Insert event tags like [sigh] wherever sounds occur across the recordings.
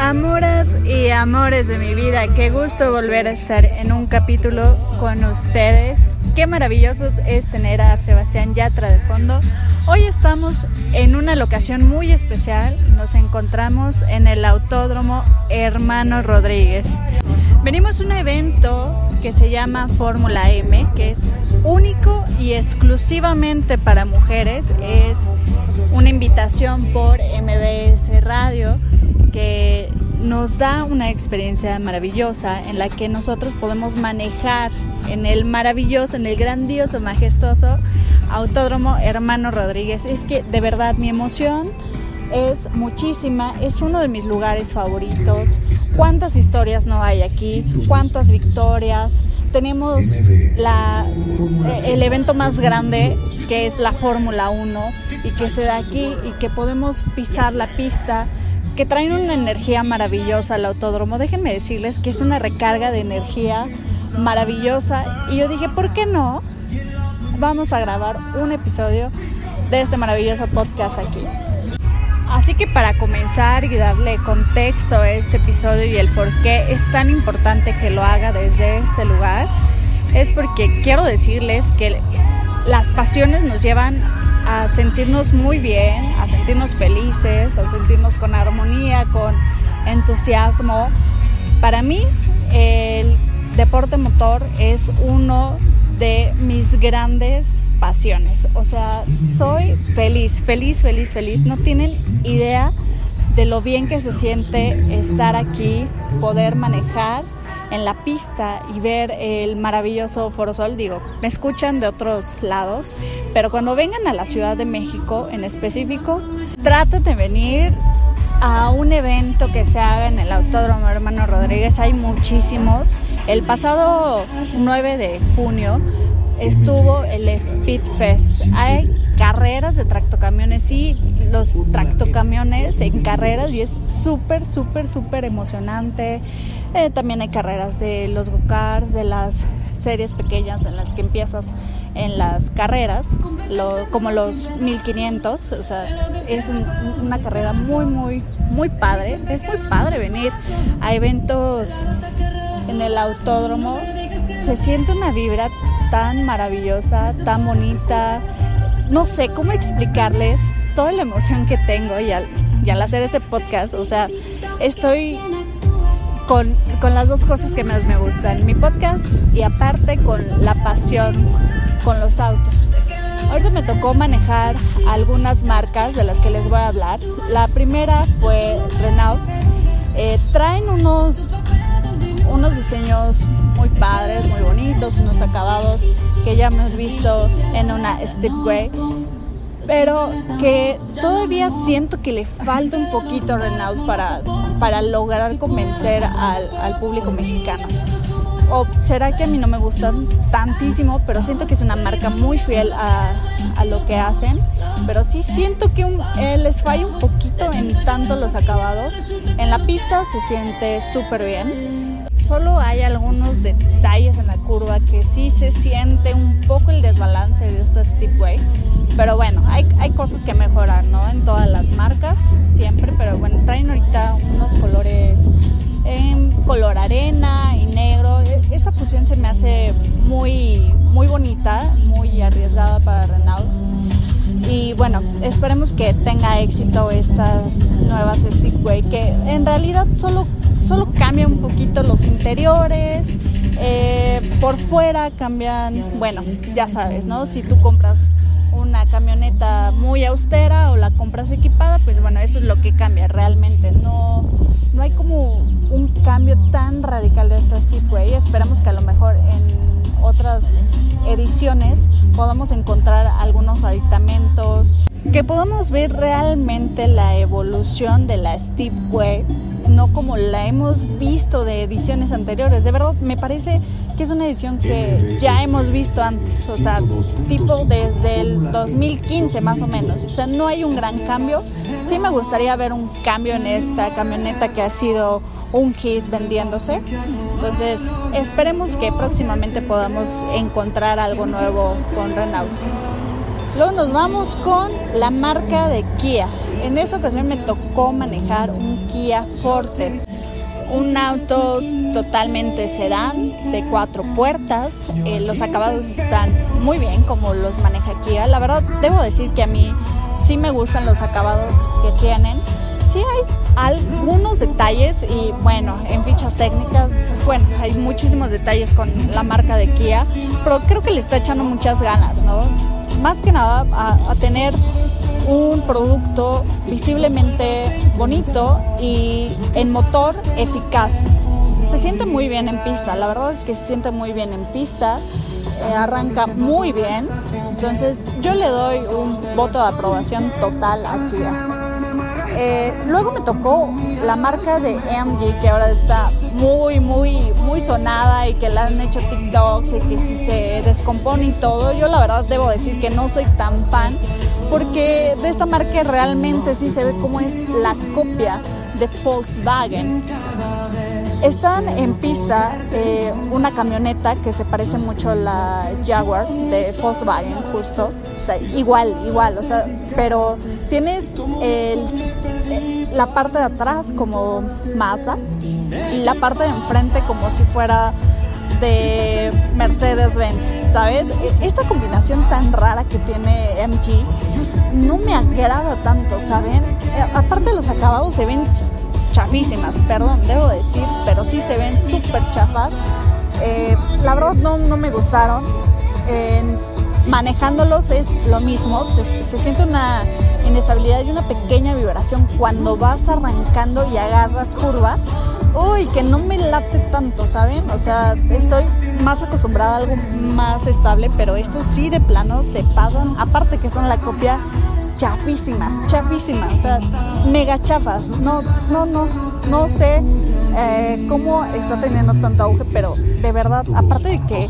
Amoras y amores de mi vida, qué gusto volver a estar en un capítulo con ustedes. Qué maravilloso es tener a Sebastián Yatra de fondo. Hoy estamos en una locación muy especial. Nos encontramos en el Autódromo Hermano Rodríguez. Venimos a un evento que se llama Fórmula M, que es único y exclusivamente para mujeres. Es una invitación por MBS Radio que nos da una experiencia maravillosa en la que nosotros podemos manejar en el maravilloso, en el grandioso, majestuoso Autódromo Hermano Rodríguez. Es que de verdad mi emoción es muchísima, es uno de mis lugares favoritos. ¿Cuántas historias no hay aquí? ¿Cuántas victorias? Tenemos eh, el evento más grande que es la Fórmula 1 y que se da aquí y que podemos pisar la pista que traen una energía maravillosa al autódromo. Déjenme decirles que es una recarga de energía maravillosa y yo dije, ¿por qué no? Vamos a grabar un episodio de este maravilloso podcast aquí. Así que para comenzar y darle contexto a este episodio y el por qué es tan importante que lo haga desde este lugar, es porque quiero decirles que las pasiones nos llevan a sentirnos muy bien, a sentirnos felices, a sentirnos con armonía, con entusiasmo. Para mí, el deporte motor es uno de mis grandes pasiones. O sea, soy feliz, feliz, feliz, feliz. No tienen idea de lo bien que se siente estar aquí, poder manejar en la pista y ver el maravilloso Forosol, digo, me escuchan de otros lados, pero cuando vengan a la Ciudad de México en específico, traten de venir a un evento que se haga en el Autódromo Hermano Rodríguez, hay muchísimos. El pasado 9 de junio estuvo el Speed Fest. Hay carreras de tractocamiones y los tractocamiones en [laughs] carreras y es súper, súper, súper emocionante. Eh, también hay carreras de los go-karts, de las series pequeñas en las que empiezas en las carreras, como los 1500, o sea, es una carrera muy, muy, muy padre. Es muy padre venir a eventos en el autódromo. Se siente una vibra tan maravillosa, tan bonita. No sé cómo explicarles toda la emoción que tengo y al, hacer este podcast. O sea, estoy con, con, las dos cosas que más me gustan, mi podcast y aparte con la pasión con los autos. Ahorita me tocó manejar algunas marcas de las que les voy a hablar. La primera fue Renault. Eh, traen unos, unos diseños muy padres, muy bonitos, unos acabados que ya hemos visto en una Stepway, pero que todavía siento que le falta un poquito a Renault para, para lograr convencer al, al público mexicano. O será que a mí no me gustan tantísimo, pero siento que es una marca muy fiel a, a lo que hacen. Pero sí siento que un, eh, les falla un poquito en tanto los acabados. En la pista se siente súper bien solo hay algunos detalles en la curva que sí se siente un poco el desbalance de esta Steepway. Pero bueno, hay, hay cosas que mejorar, ¿no? En todas las marcas, siempre. Pero bueno, traen ahorita unos colores en color arena y negro. E, esta fusión se me hace muy, muy bonita, muy arriesgada para Renault. Y bueno, esperemos que tenga éxito estas nuevas Stickway, que en realidad solo solo cambia un poquito los interiores, eh, por fuera cambian, bueno, ya sabes, ¿no? Si tú compras una camioneta muy austera o la compras equipada, pues bueno, eso es lo que cambia realmente. No, no hay como un cambio tan radical de esta Speedway. Esperamos que a lo mejor en otras ediciones podamos encontrar algunos aditamentos, que podamos ver realmente la evolución de la Speedway no como la hemos visto de ediciones anteriores. De verdad, me parece que es una edición que ya hemos visto antes, o sea, tipo desde el 2015 más o menos. O sea, no hay un gran cambio. Sí me gustaría ver un cambio en esta camioneta que ha sido un kit vendiéndose. Entonces, esperemos que próximamente podamos encontrar algo nuevo con Renault. Luego nos vamos con la marca de Kia. En esta ocasión me tocó manejar un Kia Forte un auto totalmente sedán de cuatro puertas. Eh, los acabados están muy bien como los maneja Kia. La verdad, debo decir que a mí sí me gustan los acabados que tienen. Sí hay algunos detalles y bueno, en fichas técnicas, bueno, hay muchísimos detalles con la marca de Kia, pero creo que le está echando muchas ganas, ¿no? Más que nada a tener un producto visiblemente bonito y en motor eficaz. Se siente muy bien en pista, la verdad es que se siente muy bien en pista, eh, arranca muy bien, entonces yo le doy un voto de aprobación total a Kia. Eh, luego me tocó la marca de AMG que ahora está muy, muy, muy sonada y que la han hecho TikToks y que si se descompone y todo. Yo la verdad debo decir que no soy tan fan porque de esta marca realmente sí se ve como es la copia de Volkswagen. Están en pista eh, una camioneta que se parece mucho a la Jaguar de Volkswagen, justo. O sea, igual, igual, o sea, pero tienes la parte de atrás como Mazda y la parte de enfrente como si fuera de Mercedes-Benz, ¿sabes? E, esta combinación tan rara que tiene MG no me agrada tanto, ¿saben? Eh, aparte los acabados se ven chafísimas, perdón, debo decir, pero sí se ven súper chafas. Eh, la verdad no, no me gustaron. manejándolos es lo mismo, se, se siente una inestabilidad y una pequeña vibración cuando vas arrancando y agarras curva uy, que no me late tanto, ¿saben? O sea, estoy más acostumbrada a algo más estable, pero estos sí de plano se pasan, aparte que son la copia chafísima, chafísima, o sea, mega chafas. No, no, no, no sé eh, cómo está teniendo tanto auge, pero de verdad, aparte de que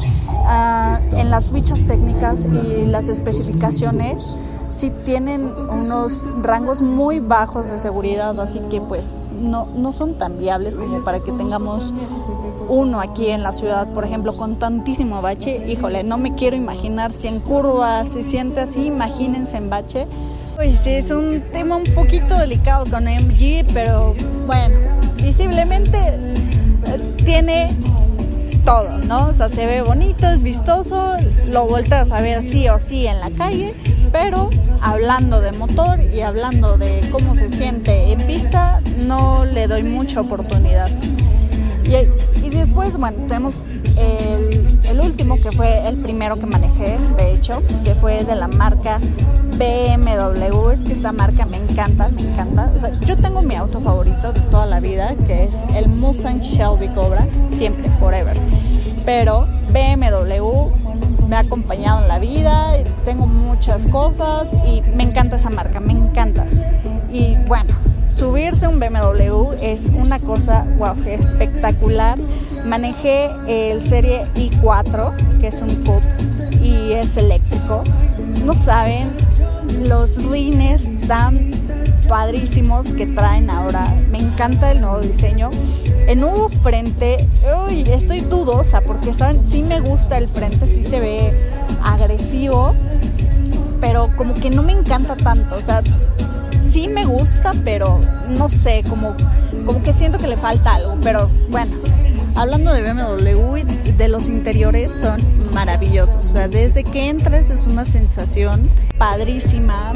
ah, en las fichas técnicas y las especificaciones, sí tienen unos rangos muy bajos de seguridad, así que pues no, no son tan viables como para que tengamos uno aquí en la ciudad, por ejemplo, con tantísimo bache. Híjole, no me quiero imaginar si en curva se siente así, imagínense en bache. Pues es un tema un poquito delicado con MG, pero bueno, visiblemente eh, tiene todo, ¿no? O sea, se ve bonito, es vistoso, lo volteas a ver sí o sí en la calle, pero hablando de motor y hablando de cómo se siente en pista, no le doy mucha oportunidad. Bueno, tenemos el, último, que fue el primero que manejé, de hecho, que fue de la marca BMW. Es que esta marca me encanta, me encanta. yo tengo mi auto favorito de toda la vida, que es el Mustang Shelby Cobra, siempre, forever. Pero BMW me ha acompañado en la vida, tengo muchas cosas y me encanta esa marca, me encanta. Y bueno, subirse un BMW es una cosa wow, espectacular. Manejé el Serie i4, que es un coupe y es eléctrico. No saben los rines tan padrísimos que traen ahora. Me encanta el nuevo diseño. El nuevo frente, uy, estoy dudosa porque saben, sí me gusta el frente, sí se ve agresivo, pero como que no me encanta tanto. O sea, sí me gusta, pero no sé, como, como que siento que le falta algo. Pero bueno, hablando de BMW, de los interiores son maravillosos. O sea, desde que entras es una sensación padrísima.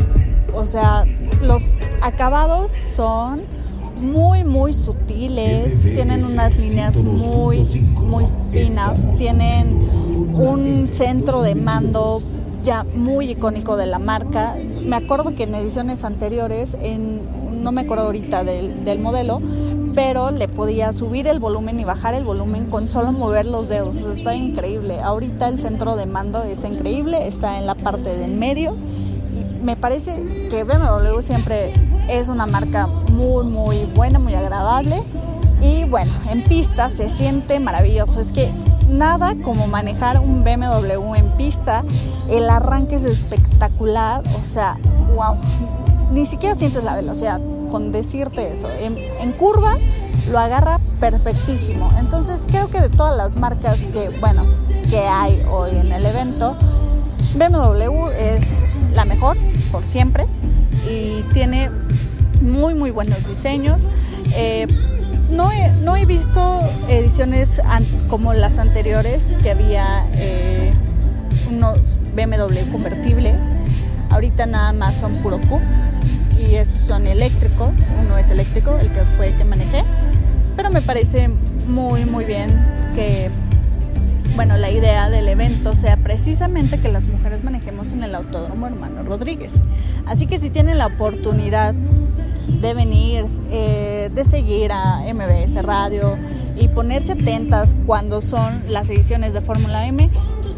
O sea, los acabados son muy, muy sutiles, tienen unas líneas muy, muy finas, tienen un centro de mando ya muy icónico de la marca. Me acuerdo que en ediciones anteriores, en, no me acuerdo ahorita del, del modelo, pero le podía subir el volumen y bajar el volumen con solo mover los dedos. está increíble. Ahorita el centro de mando está increíble, está en la parte del medio me parece que BMW siempre es una marca muy, muy buena, muy agradable. Y bueno, en pista se siente maravilloso. Es que nada como manejar un BMW en pista. El arranque es espectacular. O sea, wow. Ni siquiera sientes la velocidad con decirte eso. En, curva lo agarra perfectísimo. Entonces creo que de todas las marcas que, bueno, que hay hoy en el evento, BMW es la mejor por siempre y tiene muy muy buenos diseños. Eh, no, he, no he visto ediciones como las anteriores que había eh, unos BMW convertible. Ahorita nada más son puro coupe y esos son eléctricos. Uno es eléctrico, el que fue que manejé. Pero me parece muy muy bien que bueno, la idea del evento sea precisamente que las mujeres manejemos en el Autódromo Hermano Rodríguez. Así que si tienen la oportunidad de venir, eh, de seguir a MBS Radio y ponerse atentas cuando son las ediciones de Fórmula M,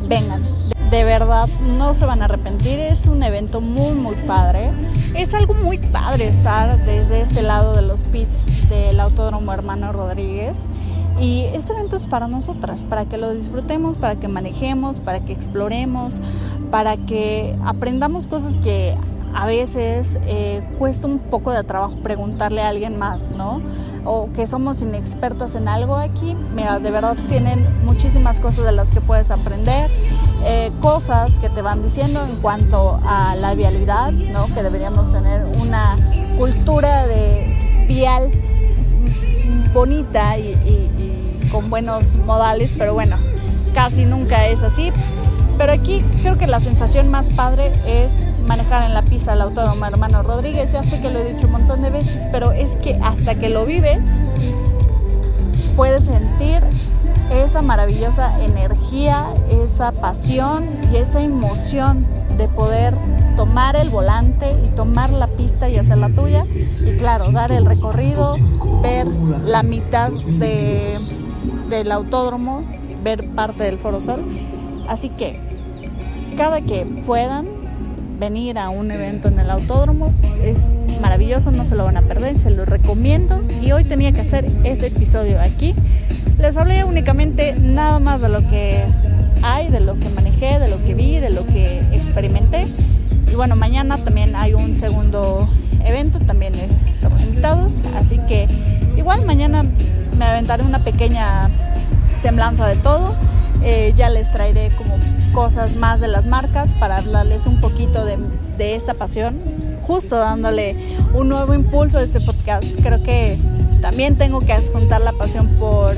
vengan. De verdad, no se van a arrepentir. Es un evento muy, muy padre. Es algo muy padre estar desde este lado de los pits del Autódromo Hermano Rodríguez y este evento es para nosotras, para que lo disfrutemos, para que manejemos, para que exploremos, para que aprendamos cosas que a veces eh, cuesta un poco de trabajo preguntarle a alguien más, ¿no? O que somos inexpertas en algo aquí. Mira, de verdad tienen muchísimas cosas de las que puedes aprender, eh, cosas que te van diciendo en cuanto a la vialidad, ¿no? Que deberíamos tener una cultura de vial bonita y, con buenos modales, pero bueno, casi nunca es así. Pero aquí creo que la sensación más padre es manejar en la pista del autónomo hermano Rodríguez. Ya sé que lo he dicho un montón de veces, pero es que hasta que lo vives, puedes sentir esa maravillosa energía, esa pasión y esa emoción de poder tomar el volante y tomar la pista y hacer la tuya. Y claro, dar el recorrido, ver la mitad de del autódromo, ver parte del Foro Sol. Así que cada que puedan venir a un evento en el autódromo es maravilloso, no se lo van a perder, se lo recomiendo. Y hoy tenía que hacer este episodio aquí. Les hablé únicamente nada más de lo que hay, de lo que manejé, de lo que vi, de lo que experimenté. Y bueno, mañana también hay un segundo evento, también estamos invitados. Así que igual mañana me aventaré una pequeña semblanza de todo. Eh, ya les traeré como cosas más de las marcas para hablarles un poquito de, de esta pasión, justo dándole un nuevo impulso a este podcast. Creo que también tengo que adjuntar la pasión por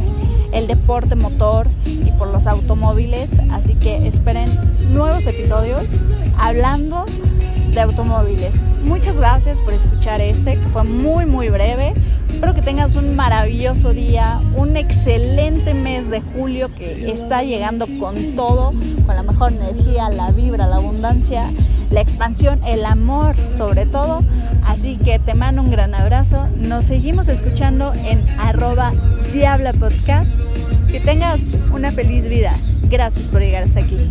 el deporte motor y por los automóviles, así que esperen nuevos episodios hablando de automóviles. Muchas gracias por escuchar este, que fue muy muy breve. Tengas un maravilloso día, un excelente mes de julio que está llegando con todo, con la mejor energía, la vibra, la abundancia, la expansión, el amor sobre todo. Así que te mando un gran abrazo. Nos seguimos escuchando en arroba Diabla Podcast. Que tengas una feliz vida. Gracias por llegar hasta aquí.